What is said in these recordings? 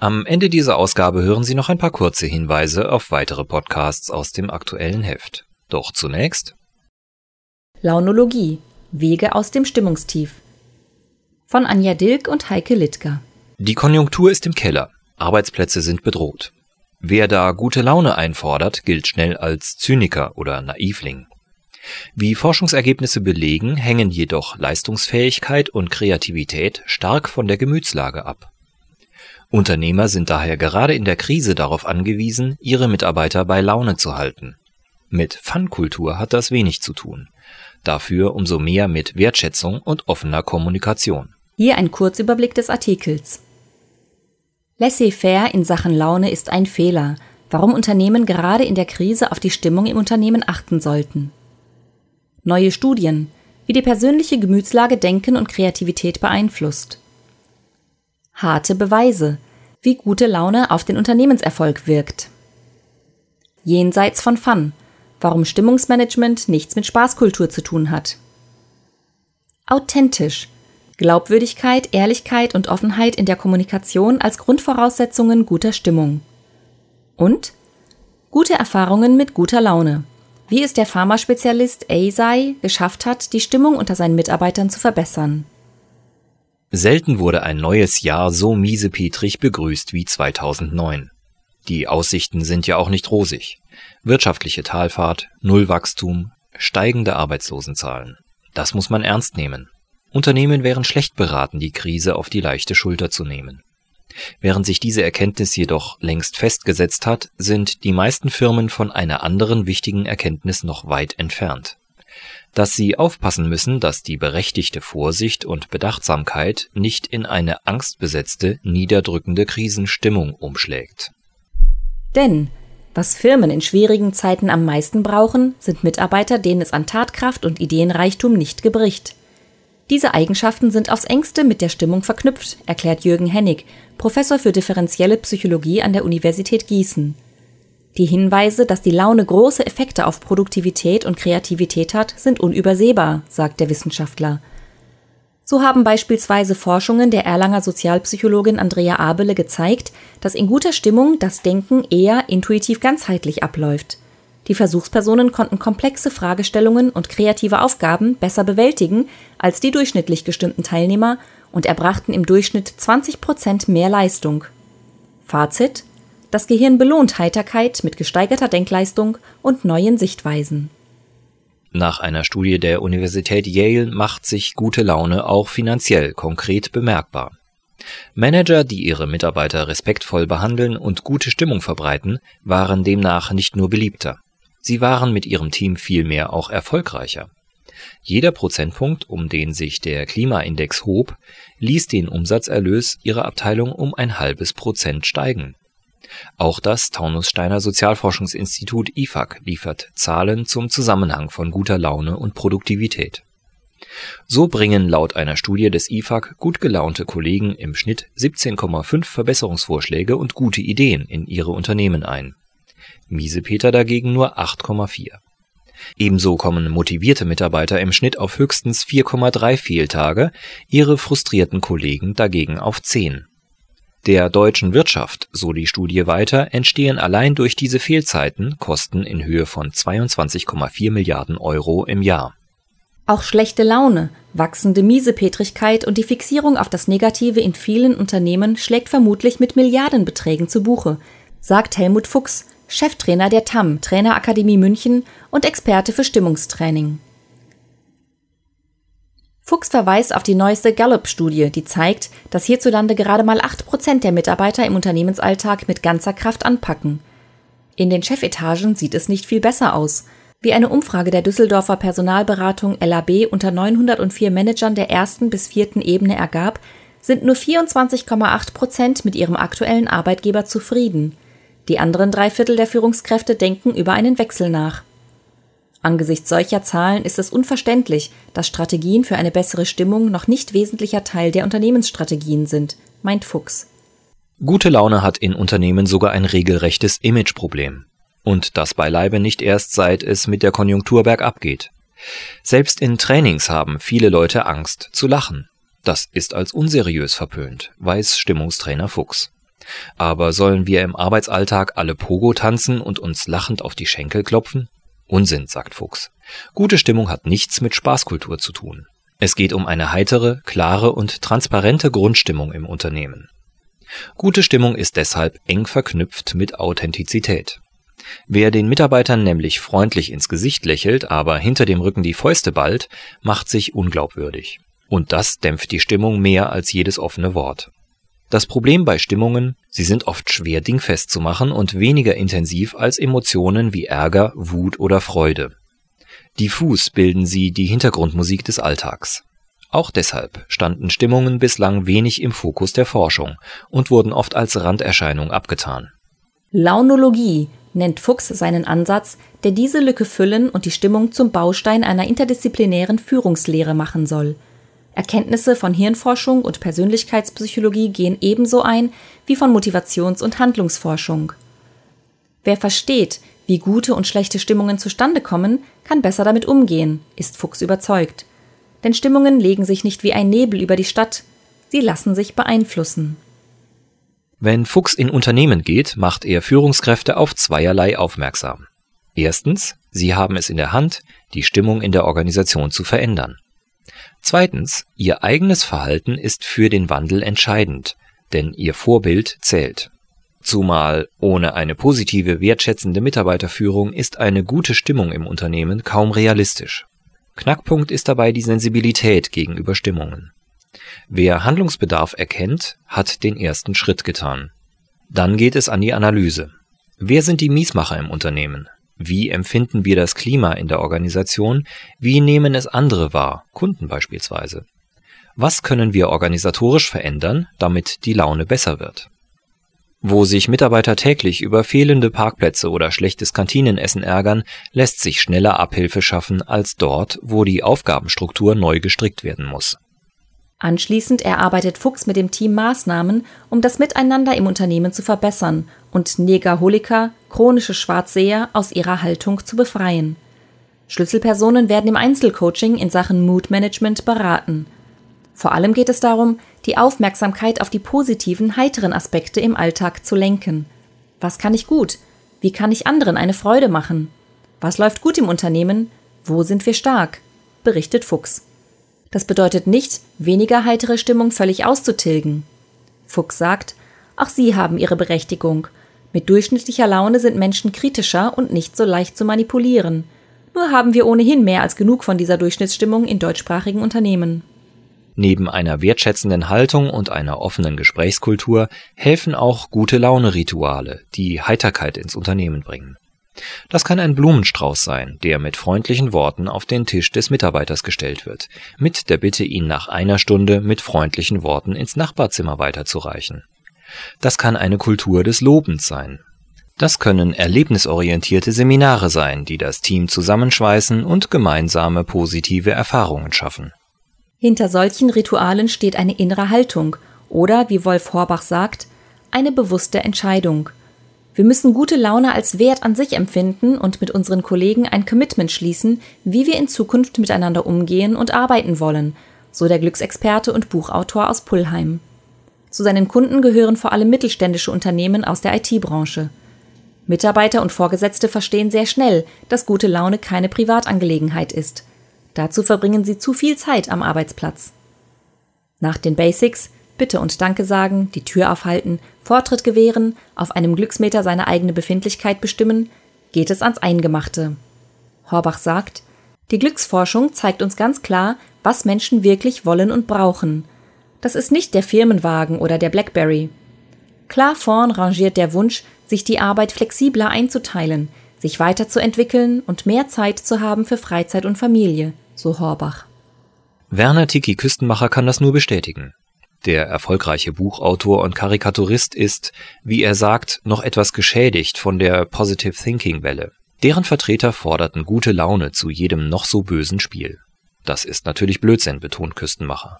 Am Ende dieser Ausgabe hören Sie noch ein paar kurze Hinweise auf weitere Podcasts aus dem aktuellen Heft. Doch zunächst Launologie Wege aus dem Stimmungstief von Anja Dilk und Heike Littger. Die Konjunktur ist im Keller, Arbeitsplätze sind bedroht. Wer da gute Laune einfordert, gilt schnell als Zyniker oder Naivling. Wie Forschungsergebnisse belegen, hängen jedoch Leistungsfähigkeit und Kreativität stark von der Gemütslage ab. Unternehmer sind daher gerade in der Krise darauf angewiesen, ihre Mitarbeiter bei Laune zu halten. Mit Fun-Kultur hat das wenig zu tun. Dafür umso mehr mit Wertschätzung und offener Kommunikation. Hier ein Kurzüberblick des Artikels. Laissez-faire in Sachen Laune ist ein Fehler, warum Unternehmen gerade in der Krise auf die Stimmung im Unternehmen achten sollten. Neue Studien, wie die persönliche Gemütslage Denken und Kreativität beeinflusst harte Beweise, wie gute Laune auf den Unternehmenserfolg wirkt. Jenseits von Fun, warum Stimmungsmanagement nichts mit Spaßkultur zu tun hat. Authentisch, Glaubwürdigkeit, Ehrlichkeit und Offenheit in der Kommunikation als Grundvoraussetzungen guter Stimmung. Und gute Erfahrungen mit guter Laune, wie es der Pharmaspezialist Eisai geschafft hat, die Stimmung unter seinen Mitarbeitern zu verbessern. Selten wurde ein neues Jahr so miesepetrig begrüßt wie 2009. Die Aussichten sind ja auch nicht rosig. Wirtschaftliche Talfahrt, Nullwachstum, steigende Arbeitslosenzahlen. Das muss man ernst nehmen. Unternehmen wären schlecht beraten, die Krise auf die leichte Schulter zu nehmen. Während sich diese Erkenntnis jedoch längst festgesetzt hat, sind die meisten Firmen von einer anderen wichtigen Erkenntnis noch weit entfernt dass sie aufpassen müssen, dass die berechtigte Vorsicht und Bedachtsamkeit nicht in eine angstbesetzte, niederdrückende Krisenstimmung umschlägt. Denn was Firmen in schwierigen Zeiten am meisten brauchen, sind Mitarbeiter, denen es an Tatkraft und Ideenreichtum nicht gebricht. Diese Eigenschaften sind aufs engste mit der Stimmung verknüpft, erklärt Jürgen Hennig, Professor für differenzielle Psychologie an der Universität Gießen. Die Hinweise, dass die Laune große Effekte auf Produktivität und Kreativität hat, sind unübersehbar, sagt der Wissenschaftler. So haben beispielsweise Forschungen der Erlanger Sozialpsychologin Andrea Abele gezeigt, dass in guter Stimmung das Denken eher intuitiv ganzheitlich abläuft. Die Versuchspersonen konnten komplexe Fragestellungen und kreative Aufgaben besser bewältigen als die durchschnittlich gestimmten Teilnehmer und erbrachten im Durchschnitt 20 Prozent mehr Leistung. Fazit das Gehirn belohnt Heiterkeit mit gesteigerter Denkleistung und neuen Sichtweisen. Nach einer Studie der Universität Yale macht sich gute Laune auch finanziell konkret bemerkbar. Manager, die ihre Mitarbeiter respektvoll behandeln und gute Stimmung verbreiten, waren demnach nicht nur beliebter. Sie waren mit ihrem Team vielmehr auch erfolgreicher. Jeder Prozentpunkt, um den sich der Klimaindex hob, ließ den Umsatzerlös ihrer Abteilung um ein halbes Prozent steigen. Auch das Taunussteiner Sozialforschungsinstitut IFAK liefert Zahlen zum Zusammenhang von guter Laune und Produktivität. So bringen laut einer Studie des IFAK gut gelaunte Kollegen im Schnitt 17,5 Verbesserungsvorschläge und gute Ideen in ihre Unternehmen ein. Miesepeter dagegen nur 8,4. Ebenso kommen motivierte Mitarbeiter im Schnitt auf höchstens 4,3 Fehltage, ihre frustrierten Kollegen dagegen auf 10 der deutschen Wirtschaft, so die Studie weiter, entstehen allein durch diese Fehlzeiten Kosten in Höhe von 22,4 Milliarden Euro im Jahr. Auch schlechte Laune, wachsende Miesepetrigkeit und die Fixierung auf das Negative in vielen Unternehmen schlägt vermutlich mit Milliardenbeträgen zu Buche, sagt Helmut Fuchs, Cheftrainer der TAM Trainerakademie München und Experte für Stimmungstraining. Fuchs verweist auf die neueste Gallup-Studie, die zeigt, dass hierzulande gerade mal 8% der Mitarbeiter im Unternehmensalltag mit ganzer Kraft anpacken. In den Chefetagen sieht es nicht viel besser aus. Wie eine Umfrage der Düsseldorfer Personalberatung LAB unter 904 Managern der ersten bis vierten Ebene ergab, sind nur 24,8 Prozent mit ihrem aktuellen Arbeitgeber zufrieden. Die anderen drei Viertel der Führungskräfte denken über einen Wechsel nach. Angesichts solcher Zahlen ist es unverständlich, dass Strategien für eine bessere Stimmung noch nicht wesentlicher Teil der Unternehmensstrategien sind, meint Fuchs. Gute Laune hat in Unternehmen sogar ein regelrechtes Imageproblem. Und das beileibe nicht erst seit es mit der Konjunktur bergab geht. Selbst in Trainings haben viele Leute Angst zu lachen. Das ist als unseriös verpönt, weiß Stimmungstrainer Fuchs. Aber sollen wir im Arbeitsalltag alle Pogo tanzen und uns lachend auf die Schenkel klopfen? Unsinn, sagt Fuchs. Gute Stimmung hat nichts mit Spaßkultur zu tun. Es geht um eine heitere, klare und transparente Grundstimmung im Unternehmen. Gute Stimmung ist deshalb eng verknüpft mit Authentizität. Wer den Mitarbeitern nämlich freundlich ins Gesicht lächelt, aber hinter dem Rücken die Fäuste ballt, macht sich unglaubwürdig. Und das dämpft die Stimmung mehr als jedes offene Wort. Das Problem bei Stimmungen, sie sind oft schwer dingfest zu machen und weniger intensiv als Emotionen wie Ärger, Wut oder Freude. Diffus bilden sie die Hintergrundmusik des Alltags. Auch deshalb standen Stimmungen bislang wenig im Fokus der Forschung und wurden oft als Randerscheinung abgetan. Launologie nennt Fuchs seinen Ansatz, der diese Lücke füllen und die Stimmung zum Baustein einer interdisziplinären Führungslehre machen soll – Erkenntnisse von Hirnforschung und Persönlichkeitspsychologie gehen ebenso ein wie von Motivations- und Handlungsforschung. Wer versteht, wie gute und schlechte Stimmungen zustande kommen, kann besser damit umgehen, ist Fuchs überzeugt. Denn Stimmungen legen sich nicht wie ein Nebel über die Stadt, sie lassen sich beeinflussen. Wenn Fuchs in Unternehmen geht, macht er Führungskräfte auf zweierlei aufmerksam. Erstens, sie haben es in der Hand, die Stimmung in der Organisation zu verändern. Zweitens, ihr eigenes Verhalten ist für den Wandel entscheidend, denn ihr Vorbild zählt. Zumal ohne eine positive, wertschätzende Mitarbeiterführung ist eine gute Stimmung im Unternehmen kaum realistisch. Knackpunkt ist dabei die Sensibilität gegenüber Stimmungen. Wer Handlungsbedarf erkennt, hat den ersten Schritt getan. Dann geht es an die Analyse. Wer sind die Miesmacher im Unternehmen? Wie empfinden wir das Klima in der Organisation? Wie nehmen es andere wahr, Kunden beispielsweise? Was können wir organisatorisch verändern, damit die Laune besser wird? Wo sich Mitarbeiter täglich über fehlende Parkplätze oder schlechtes Kantinenessen ärgern, lässt sich schneller Abhilfe schaffen als dort, wo die Aufgabenstruktur neu gestrickt werden muss. Anschließend erarbeitet Fuchs mit dem Team Maßnahmen, um das Miteinander im Unternehmen zu verbessern und Negaholiker, chronische Schwarzseher, aus ihrer Haltung zu befreien. Schlüsselpersonen werden im Einzelcoaching in Sachen Mood Management beraten. Vor allem geht es darum, die Aufmerksamkeit auf die positiven, heiteren Aspekte im Alltag zu lenken. Was kann ich gut? Wie kann ich anderen eine Freude machen? Was läuft gut im Unternehmen? Wo sind wir stark? berichtet Fuchs. Das bedeutet nicht, weniger heitere Stimmung völlig auszutilgen. Fuchs sagt, auch sie haben ihre Berechtigung. Mit durchschnittlicher Laune sind Menschen kritischer und nicht so leicht zu manipulieren. Nur haben wir ohnehin mehr als genug von dieser Durchschnittsstimmung in deutschsprachigen Unternehmen. Neben einer wertschätzenden Haltung und einer offenen Gesprächskultur helfen auch gute Laune-Rituale, die Heiterkeit ins Unternehmen bringen. Das kann ein Blumenstrauß sein, der mit freundlichen Worten auf den Tisch des Mitarbeiters gestellt wird, mit der Bitte, ihn nach einer Stunde mit freundlichen Worten ins Nachbarzimmer weiterzureichen. Das kann eine Kultur des Lobens sein. Das können erlebnisorientierte Seminare sein, die das Team zusammenschweißen und gemeinsame positive Erfahrungen schaffen. Hinter solchen Ritualen steht eine innere Haltung oder, wie Wolf Horbach sagt, eine bewusste Entscheidung. Wir müssen gute Laune als Wert an sich empfinden und mit unseren Kollegen ein Commitment schließen, wie wir in Zukunft miteinander umgehen und arbeiten wollen, so der Glücksexperte und Buchautor aus Pullheim. Zu seinen Kunden gehören vor allem mittelständische Unternehmen aus der IT-Branche. Mitarbeiter und Vorgesetzte verstehen sehr schnell, dass gute Laune keine Privatangelegenheit ist. Dazu verbringen sie zu viel Zeit am Arbeitsplatz. Nach den Basics Bitte und Danke sagen, die Tür aufhalten, Vortritt gewähren, auf einem Glücksmeter seine eigene Befindlichkeit bestimmen, geht es ans Eingemachte. Horbach sagt, die Glücksforschung zeigt uns ganz klar, was Menschen wirklich wollen und brauchen. Das ist nicht der Firmenwagen oder der Blackberry. Klar vorn rangiert der Wunsch, sich die Arbeit flexibler einzuteilen, sich weiterzuentwickeln und mehr Zeit zu haben für Freizeit und Familie, so Horbach. Werner Tiki Küstenmacher kann das nur bestätigen. Der erfolgreiche Buchautor und Karikaturist ist, wie er sagt, noch etwas geschädigt von der Positive Thinking Welle. Deren Vertreter forderten gute Laune zu jedem noch so bösen Spiel. Das ist natürlich Blödsinn, betont Küstenmacher.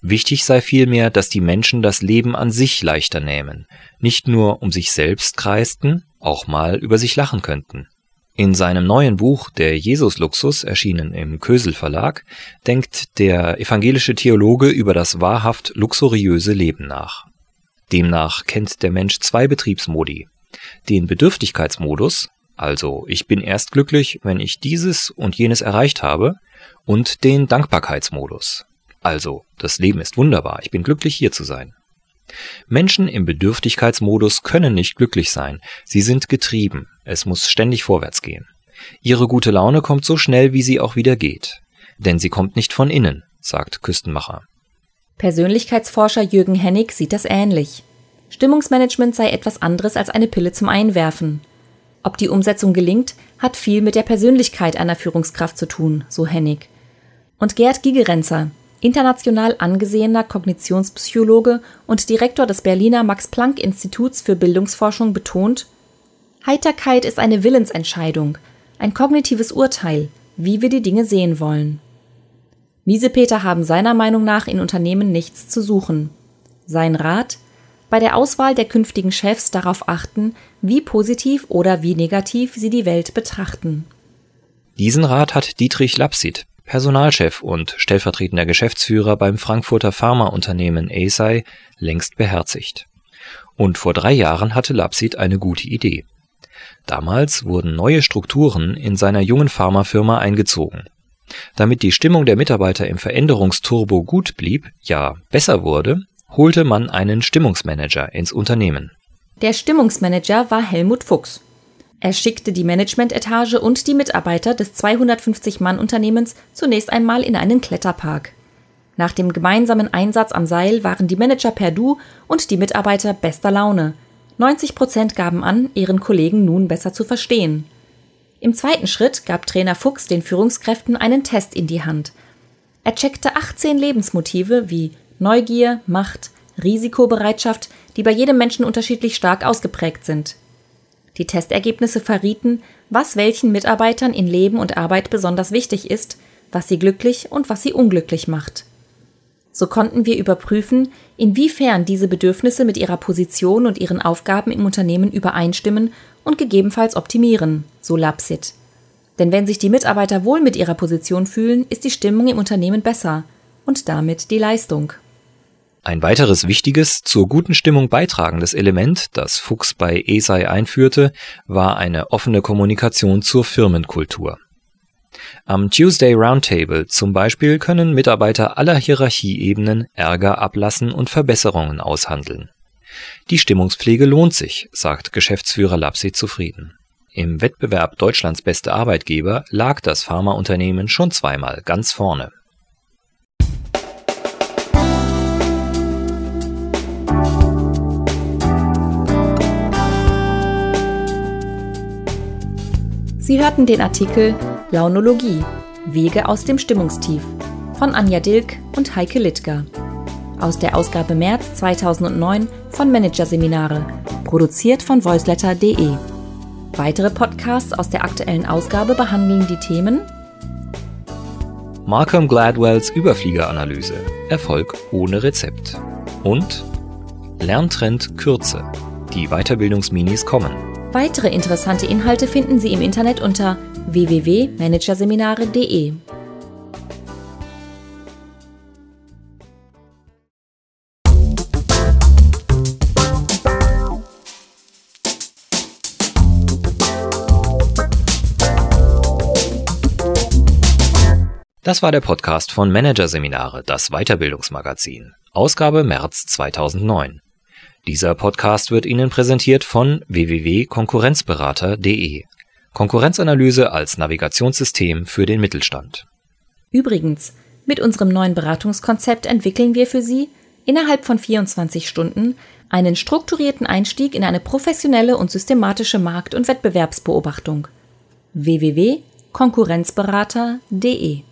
Wichtig sei vielmehr, dass die Menschen das Leben an sich leichter nähmen, nicht nur um sich selbst kreisten, auch mal über sich lachen könnten. In seinem neuen Buch Der Jesus-Luxus, erschienen im Kösel Verlag, denkt der evangelische Theologe über das wahrhaft luxuriöse Leben nach. Demnach kennt der Mensch zwei Betriebsmodi. Den Bedürftigkeitsmodus, also ich bin erst glücklich, wenn ich dieses und jenes erreicht habe, und den Dankbarkeitsmodus, also das Leben ist wunderbar, ich bin glücklich hier zu sein. Menschen im Bedürftigkeitsmodus können nicht glücklich sein, sie sind getrieben, es muss ständig vorwärts gehen. Ihre gute Laune kommt so schnell, wie sie auch wieder geht. Denn sie kommt nicht von innen, sagt Küstenmacher. Persönlichkeitsforscher Jürgen Hennig sieht das ähnlich. Stimmungsmanagement sei etwas anderes als eine Pille zum Einwerfen. Ob die Umsetzung gelingt, hat viel mit der Persönlichkeit einer Führungskraft zu tun, so Hennig. Und Gerd Gigerenzer, international angesehener Kognitionspsychologe und Direktor des Berliner Max-Planck-Instituts für Bildungsforschung, betont, Heiterkeit ist eine Willensentscheidung, ein kognitives Urteil, wie wir die Dinge sehen wollen. Miesepeter haben seiner Meinung nach in Unternehmen nichts zu suchen. Sein Rat? Bei der Auswahl der künftigen Chefs darauf achten, wie positiv oder wie negativ sie die Welt betrachten. Diesen Rat hat Dietrich Lapsid, Personalchef und stellvertretender Geschäftsführer beim Frankfurter Pharmaunternehmen Eisai, längst beherzigt. Und vor drei Jahren hatte Lapsid eine gute Idee. Damals wurden neue Strukturen in seiner jungen Pharmafirma eingezogen. Damit die Stimmung der Mitarbeiter im Veränderungsturbo gut blieb, ja besser wurde, holte man einen Stimmungsmanager ins Unternehmen. Der Stimmungsmanager war Helmut Fuchs. Er schickte die Managementetage und die Mitarbeiter des 250-Mann-Unternehmens zunächst einmal in einen Kletterpark. Nach dem gemeinsamen Einsatz am Seil waren die Manager per Du und die Mitarbeiter bester Laune. 90 Prozent gaben an, ihren Kollegen nun besser zu verstehen. Im zweiten Schritt gab Trainer Fuchs den Führungskräften einen Test in die Hand. Er checkte 18 Lebensmotive wie Neugier, Macht, Risikobereitschaft, die bei jedem Menschen unterschiedlich stark ausgeprägt sind. Die Testergebnisse verrieten, was welchen Mitarbeitern in Leben und Arbeit besonders wichtig ist, was sie glücklich und was sie unglücklich macht. So konnten wir überprüfen, inwiefern diese Bedürfnisse mit ihrer Position und ihren Aufgaben im Unternehmen übereinstimmen und gegebenenfalls optimieren, so Lapsit. Denn wenn sich die Mitarbeiter wohl mit ihrer Position fühlen, ist die Stimmung im Unternehmen besser und damit die Leistung. Ein weiteres wichtiges, zur guten Stimmung beitragendes Element, das Fuchs bei ESAI einführte, war eine offene Kommunikation zur Firmenkultur. Am Tuesday Roundtable zum Beispiel können Mitarbeiter aller Hierarchieebenen Ärger ablassen und Verbesserungen aushandeln. Die Stimmungspflege lohnt sich, sagt Geschäftsführer Lapsi zufrieden. Im Wettbewerb Deutschlands beste Arbeitgeber lag das Pharmaunternehmen schon zweimal ganz vorne. Sie hörten den Artikel Launologie – Wege aus dem Stimmungstief von Anja Dilk und Heike Littger. Aus der Ausgabe März 2009 von Managerseminare, produziert von voiceletter.de. Weitere Podcasts aus der aktuellen Ausgabe behandeln die Themen Malcolm Gladwells Überfliegeranalyse Erfolg ohne Rezept und Lerntrend Kürze. Die Weiterbildungsminis kommen. Weitere interessante Inhalte finden Sie im Internet unter www.managerseminare.de. Das war der Podcast von Managerseminare, das Weiterbildungsmagazin. Ausgabe März 2009. Dieser Podcast wird Ihnen präsentiert von www.konkurrenzberater.de. Konkurrenzanalyse als Navigationssystem für den Mittelstand. Übrigens, mit unserem neuen Beratungskonzept entwickeln wir für Sie innerhalb von 24 Stunden einen strukturierten Einstieg in eine professionelle und systematische Markt- und Wettbewerbsbeobachtung. www.konkurrenzberater.de